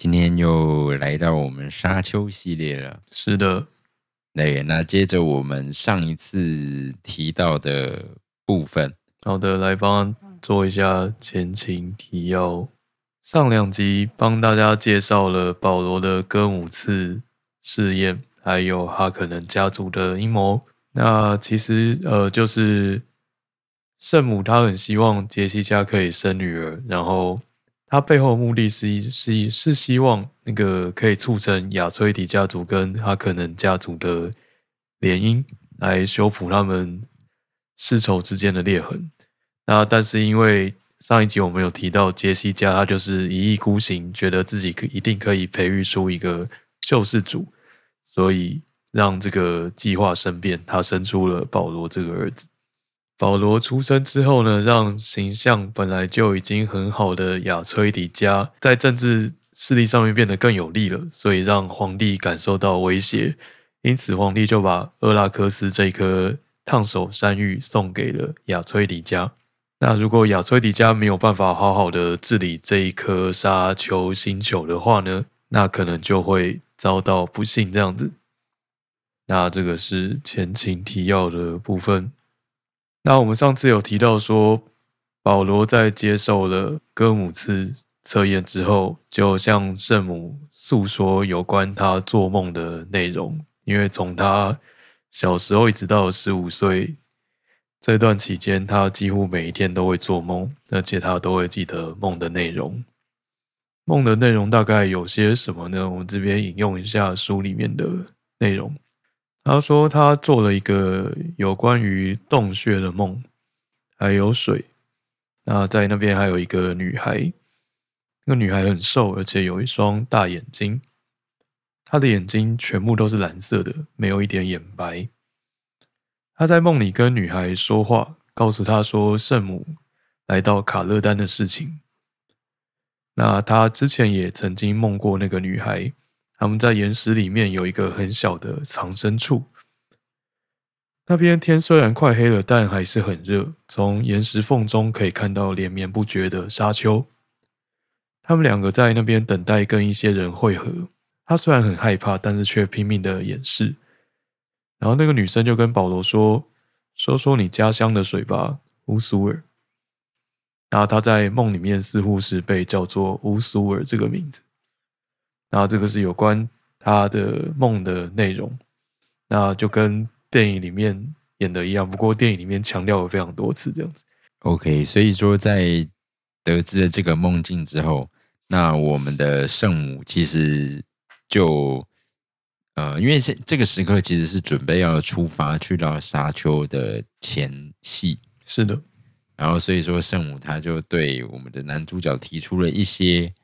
今天又来到我们沙丘系列了。是的，对，那接着我们上一次提到的部分，好的，来帮做一下前情提要。上两集帮大家介绍了保罗的哥姆次试验，还有哈可能家族的阴谋。那其实呃，就是。圣母她很希望杰西家可以生女儿，然后他背后的目的是是是希望那个可以促成亚崔迪家族跟他可能家族的联姻，来修补他们世仇之间的裂痕。那但是因为上一集我们有提到杰西家，他就是一意孤行，觉得自己可一定可以培育出一个救世主，所以让这个计划生变，他生出了保罗这个儿子。保罗出生之后呢，让形象本来就已经很好的亚崔迪家在政治势力上面变得更有利了，所以让皇帝感受到威胁，因此皇帝就把厄拉克斯这颗烫手山芋送给了亚崔迪家。那如果亚崔迪家没有办法好好的治理这一颗沙丘星球的话呢，那可能就会遭到不幸这样子。那这个是前情提要的部分。那我们上次有提到说，保罗在接受了哥姆茨测验之后，就向圣母诉说有关他做梦的内容。因为从他小时候一直到十五岁这段期间，他几乎每一天都会做梦，而且他都会记得梦的内容。梦的内容大概有些什么呢？我们这边引用一下书里面的内容。他说他做了一个有关于洞穴的梦，还有水。那在那边还有一个女孩，那个女孩很瘦，而且有一双大眼睛。她的眼睛全部都是蓝色的，没有一点眼白。他在梦里跟女孩说话，告诉她说圣母来到卡勒丹的事情。那他之前也曾经梦过那个女孩。他们在岩石里面有一个很小的藏身处，那边天虽然快黑了，但还是很热。从岩石缝中可以看到连绵不绝的沙丘。他们两个在那边等待跟一些人会合。他虽然很害怕，但是却拼命的掩饰。然后那个女生就跟保罗说：“说说你家乡的水吧，乌苏尔。”然后他在梦里面似乎是被叫做乌苏尔这个名字。然后这个是有关他的梦的内容，那就跟电影里面演的一样，不过电影里面强调了非常多次这样子。OK，所以说在得知了这个梦境之后，那我们的圣母其实就呃，因为是这个时刻其实是准备要出发去到沙丘的前戏，是的。然后所以说圣母她就对我们的男主角提出了一些。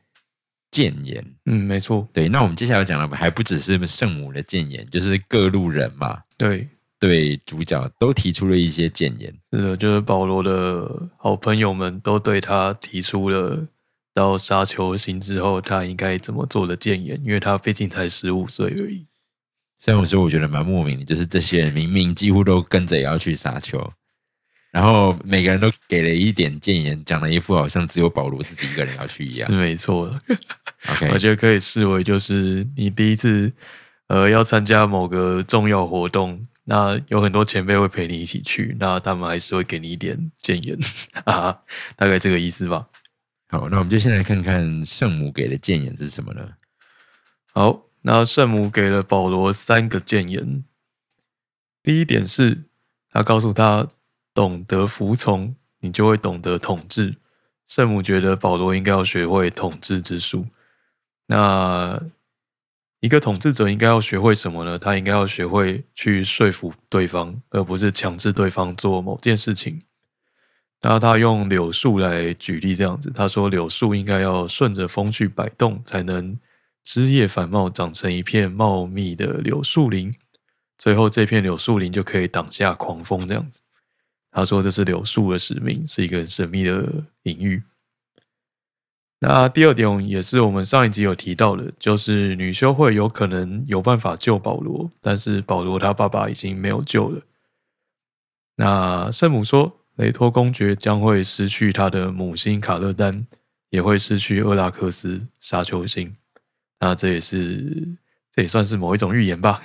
谏言，嗯，没错，对。那我们接下来讲的还不只是圣母的谏言，就是各路人嘛，对，对，主角都提出了一些谏言。是的，就是保罗的好朋友们都对他提出了到沙丘行之后他应该怎么做的谏言，因为他毕竟才十五岁而已。虽然我说我觉得蛮莫名的，就是这些人明明几乎都跟着也要去沙丘。然后每个人都给了一点谏言，讲了一副好像只有保罗自己一个人要去一样。是没错的。OK，我觉得可以视为就是你第一次呃要参加某个重要活动，那有很多前辈会陪你一起去，那他们还是会给你一点谏言 啊，大概这个意思吧。好，那我们就先来看看圣母给的谏言是什么呢？好，那圣母给了保罗三个谏言。第一点是，他告诉他。懂得服从，你就会懂得统治。圣母觉得保罗应该要学会统治之术。那一个统治者应该要学会什么呢？他应该要学会去说服对方，而不是强制对方做某件事情。那他用柳树来举例，这样子，他说柳树应该要顺着风去摆动，才能枝叶繁茂，长成一片茂密的柳树林。最后，这片柳树林就可以挡下狂风，这样子。他说这是柳树的使命，是一个很神秘的隐喻。那第二点也是我们上一集有提到的，就是女修会有可能有办法救保罗，但是保罗他爸爸已经没有救了。那圣母说，雷托公爵将会失去他的母星卡勒丹，也会失去厄拉克斯沙丘星。那这也是这也算是某一种预言吧。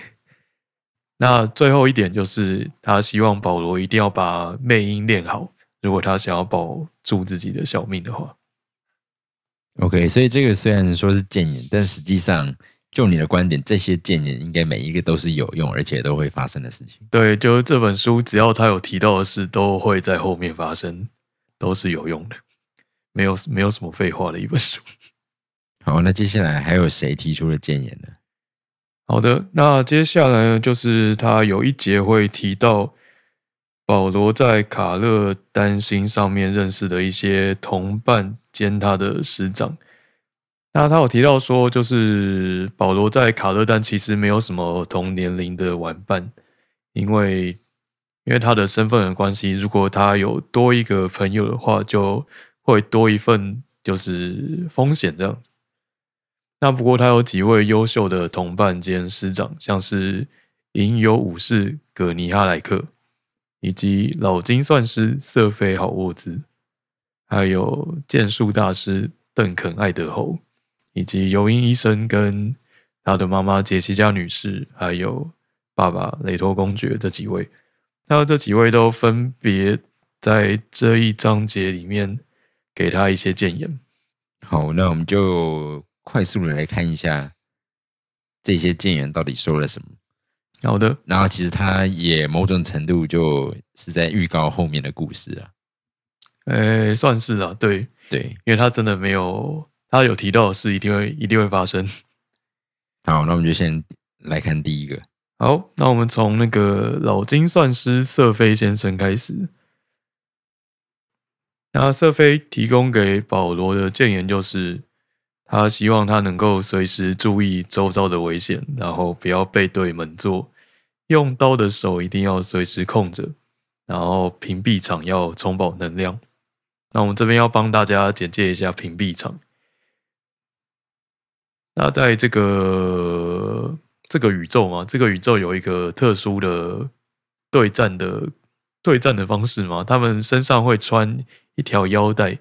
那最后一点就是，他希望保罗一定要把魅音练好，如果他想要保住自己的小命的话。OK，所以这个虽然说是谏言，但实际上就你的观点，这些谏言应该每一个都是有用，而且都会发生的事情。对，就是这本书，只要他有提到的事，都会在后面发生，都是有用的，没有没有什么废话的一本书。好，那接下来还有谁提出了谏言呢？好的，那接下来呢，就是他有一节会提到保罗在卡勒丹星上面认识的一些同伴兼他的师长。那他有提到说，就是保罗在卡勒丹其实没有什么同年龄的玩伴，因为因为他的身份的关系，如果他有多一个朋友的话，就会多一份就是风险这样子。那不过他有几位优秀的同伴兼师长，像是吟游武士葛尼哈莱克，以及老金算师瑟菲好沃兹，还有剑术大师邓肯艾德侯，以及尤因医生跟他的妈妈杰西加女士，还有爸爸雷托公爵这几位。那这几位都分别在这一章节里面给他一些建言。好，那我们就。快速的来看一下这些谏言到底说了什么。好的，然后其实他也某种程度就是在预告后面的故事啊。诶，算是啊，对对，因为他真的没有他有提到的事，一定会一定会发生。好，那我们就先来看第一个。好，那我们从那个老金算师瑟菲先生开始。那瑟菲提供给保罗的谏言就是。他希望他能够随时注意周遭的危险，然后不要背对门座，用刀的手一定要随时控着，然后屏蔽场要充饱能量。那我们这边要帮大家简介一下屏蔽场。那在这个这个宇宙嘛，这个宇宙有一个特殊的对战的对战的方式嘛，他们身上会穿一条腰带，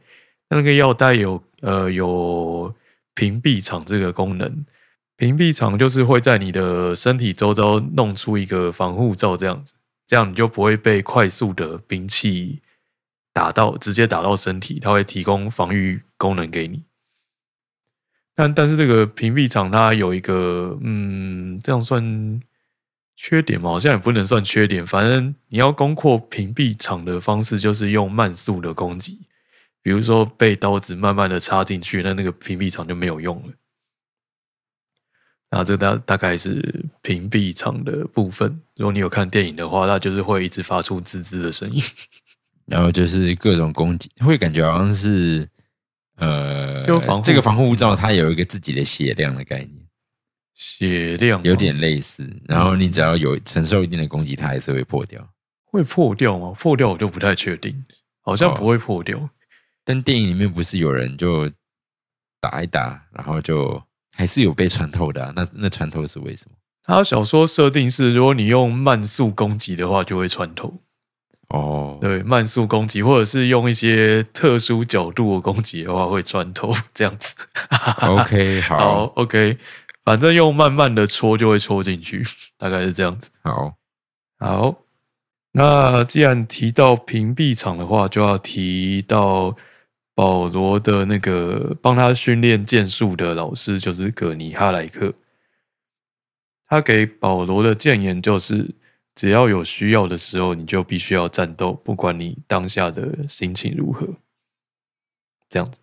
那个腰带有呃有。屏蔽场这个功能，屏蔽场就是会在你的身体周遭弄出一个防护罩，这样子，这样你就不会被快速的兵器打到，直接打到身体，它会提供防御功能给你。但但是这个屏蔽场它有一个，嗯，这样算缺点吗？好像也不能算缺点，反正你要攻破屏蔽场的方式就是用慢速的攻击。比如说被刀子慢慢的插进去，那那个屏蔽场就没有用了。那这大大概是屏蔽场的部分。如果你有看电影的话，它就是会一直发出滋滋的声音。然后就是各种攻击，会感觉好像是呃，防这个防护罩它有一个自己的血量的概念，血量有点类似。然后你只要有承受一定的攻击，它还是会破掉。会破掉吗？破掉我就不太确定，好像不会破掉。但电影里面不是有人就打一打，然后就还是有被穿透的？那那穿透是为什么？他小说设定是，如果你用慢速攻击的话，就会穿透。哦，对，慢速攻击，或者是用一些特殊角度的攻击的话，会穿透这样子。OK，好，OK，反正用慢慢的戳就会戳进去，大概是这样子。好，好，那既然提到屏蔽场的话，就要提到。保罗的那个帮他训练剑术的老师就是葛尼哈莱克，他给保罗的谏言就是：只要有需要的时候，你就必须要战斗，不管你当下的心情如何。这样子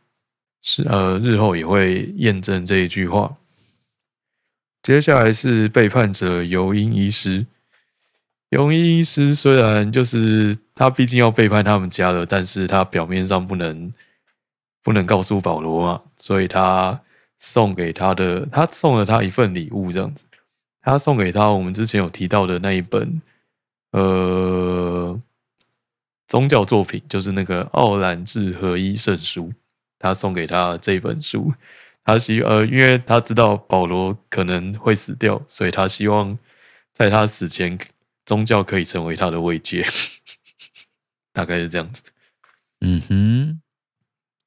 是呃，日后也会验证这一句话。接下来是背叛者尤因医师，尤因医师虽然就是他毕竟要背叛他们家了，但是他表面上不能不能告诉保罗嘛，所以他送给他的，他送了他一份礼物，这样子，他送给他我们之前有提到的那一本，呃，宗教作品，就是那个《奥兰治合一圣书》，他送给他这本书，他希呃，因为他知道保罗可能会死掉，所以他希望在他死前，宗教可以成为他的慰藉。大概是这样子。嗯哼，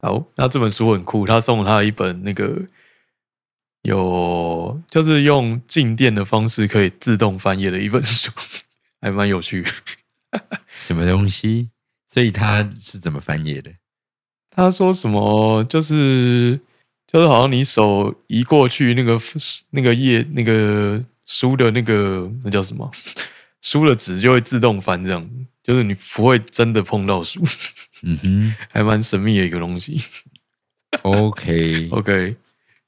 好，那这本书很酷，他送了他一本那个有，就是用静电的方式可以自动翻页的一本书，还蛮有趣。什么东西？所以他是怎么翻页的？他说什么？就是就是好像你手移过去，那个那个页那个书的那个那叫什么？书的纸就会自动翻这样。就是你不会真的碰到书，嗯哼，还蛮神秘的一个东西。OK OK，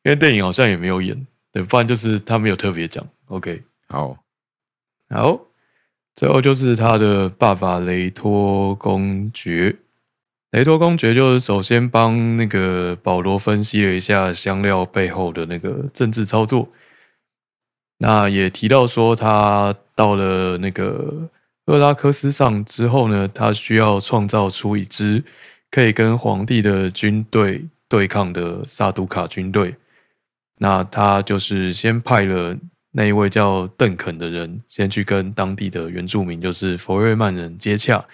因为电影好像也没有演，对，不然就是他没有特别讲。OK，好，好，最后就是他的爸爸雷托公爵。雷托公爵就是首先帮那个保罗分析了一下香料背后的那个政治操作，那也提到说他到了那个。厄拉克斯上之后呢，他需要创造出一支可以跟皇帝的军队对抗的萨杜卡军队。那他就是先派了那一位叫邓肯的人，先去跟当地的原住民，就是佛瑞曼人接洽，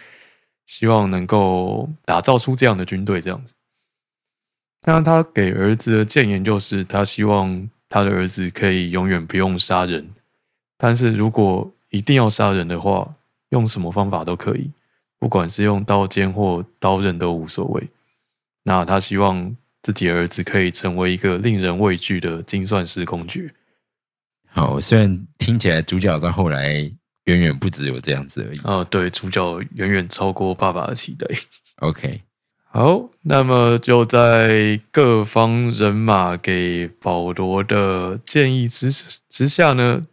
希望能够打造出这样的军队。这样子，那他给儿子的谏言就是，他希望他的儿子可以永远不用杀人，但是如果一定要杀人的话，用什么方法都可以，不管是用刀尖或刀刃都无所谓。那他希望自己儿子可以成为一个令人畏惧的精算师公爵。好，虽然听起来主角到后来远远不只有这样子而已。啊，对，主角远远超过爸爸的期待。OK，好，那么就在各方人马给保罗的建议之之下呢？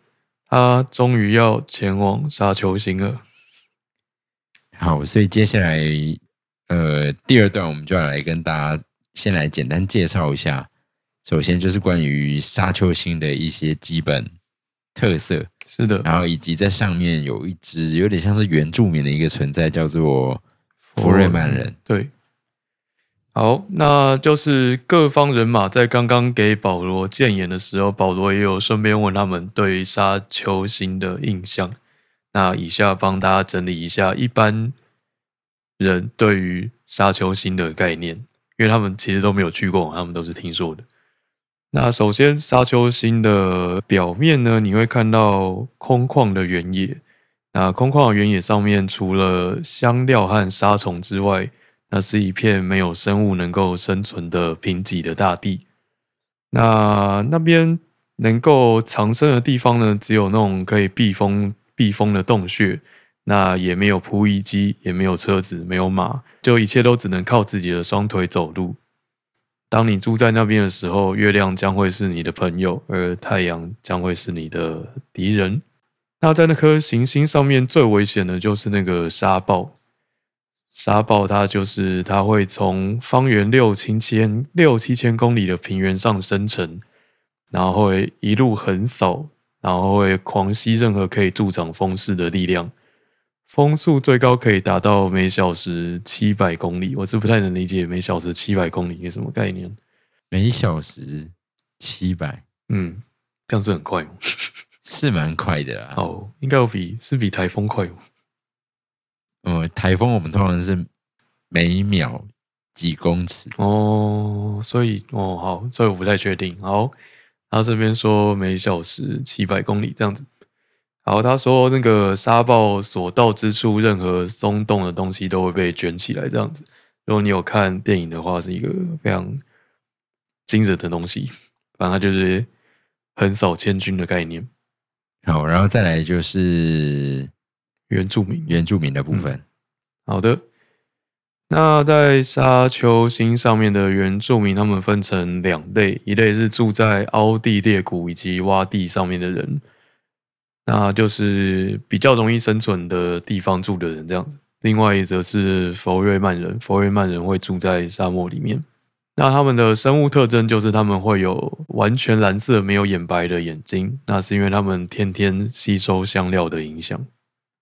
他终于要前往沙丘星了。好，所以接下来，呃，第二段我们就要来跟大家先来简单介绍一下。首先就是关于沙丘星的一些基本特色，是的。然后以及在上面有一只有点像是原住民的一个存在，叫做福瑞曼人。对。好，那就是各方人马在刚刚给保罗建言的时候，保罗也有顺便问他们对沙丘星的印象。那以下帮大家整理一下一般人对于沙丘星的概念，因为他们其实都没有去过，他们都是听说的。那首先，沙丘星的表面呢，你会看到空旷的原野。那空旷的原野上面，除了香料和沙虫之外，那是一片没有生物能够生存的贫瘠的大地。那那边能够藏身的地方呢，只有那种可以避风避风的洞穴。那也没有铺衣机，也没有车子，没有马，就一切都只能靠自己的双腿走路。当你住在那边的时候，月亮将会是你的朋友，而太阳将会是你的敌人。那在那颗行星上面，最危险的就是那个沙暴。沙暴它就是它会从方圆六七千六七千公里的平原上生成，然后会一路横扫，然后会狂吸任何可以助长风势的力量，风速最高可以达到每小时七百公里。我是不太能理解每小时七百公里是什么概念。每小时七百，嗯，这样是很快吗？是蛮快的啦。哦，应该有比是比台风快吗？嗯，台风我们通常是每秒几公尺哦，所以哦好，所以我不太确定。好，他这边说每小时七百公里这样子。好，他说那个沙暴所到之处，任何松动的东西都会被卷起来这样子。如果你有看电影的话，是一个非常惊人的东西。反正就是横扫千军的概念。好，然后再来就是。原住民，原住民的部分。好的，那在沙丘星上面的原住民，他们分成两类，一类是住在凹地裂谷以及洼地上面的人，那就是比较容易生存的地方住的人，这样子另外一则是佛瑞曼人，佛瑞曼人会住在沙漠里面。那他们的生物特征就是他们会有完全蓝色、没有眼白的眼睛，那是因为他们天天吸收香料的影响。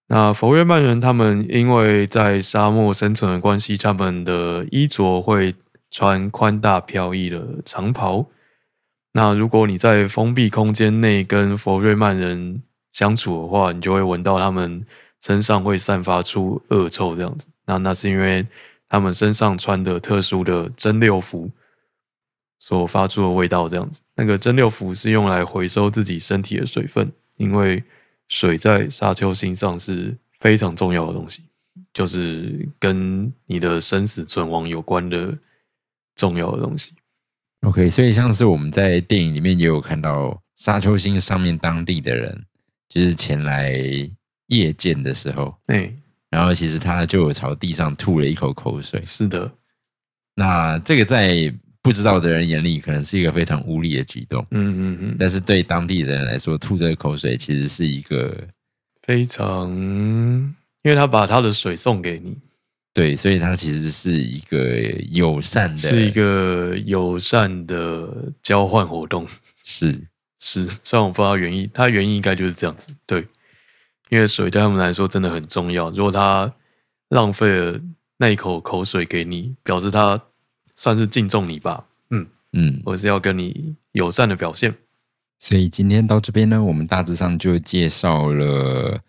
那佛瑞曼人他们因为在沙漠生存的关系，他们的衣着会穿宽大飘逸的长袍。那如果你在封闭空间内跟佛瑞曼人相处的话，你就会闻到他们身上会散发出恶臭这样子。那那是因为。他们身上穿的特殊的真六服所发出的味道，这样子。那个真六服是用来回收自己身体的水分，因为水在沙丘星上是非常重要的东西，就是跟你的生死存亡有关的重要的东西。OK，所以像是我们在电影里面也有看到沙丘星上面当地的人，就是前来夜见的时候，哎。然后其实他就有朝地上吐了一口口水。是的，那这个在不知道的人眼里可能是一个非常无理的举动。嗯嗯嗯。但是对当地人来说，吐这个口水其实是一个非常，因为他把他的水送给你。对，所以他其实是一个友善的，是一个友善的交换活动。是是，虽然我不知道原因，他原因应该就是这样子。对。因为水对他们来说真的很重要。如果他浪费了那一口口水给你，表示他算是敬重你吧。嗯嗯，我是要跟你友善的表现。所以今天到这边呢，我们大致上就介绍了。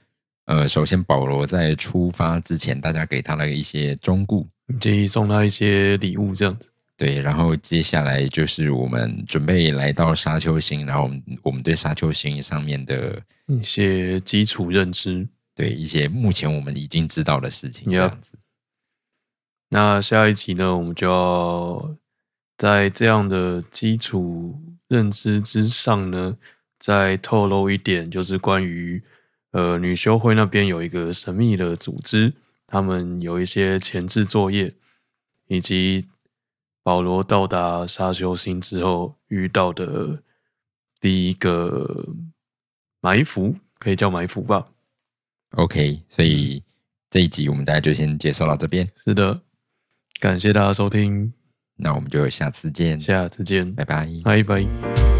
呃，首先保罗在出发之前，大家给他了一些忠告，建议送他一些礼物，这样子。对，然后接下来就是我们准备来到沙丘星，然后我们我们对沙丘星上面的一些基础认知，对一些目前我们已经知道的事情这样子。那下一集呢，我们就要在这样的基础认知之上呢，再透露一点，就是关于呃女修会那边有一个神秘的组织，他们有一些前置作业以及。保罗到达沙丘星之后遇到的第一个埋伏，可以叫埋伏吧？OK，所以这一集我们大家就先介绍到这边。是的，感谢大家收听，那我们就下次见，下次见，拜拜，拜拜。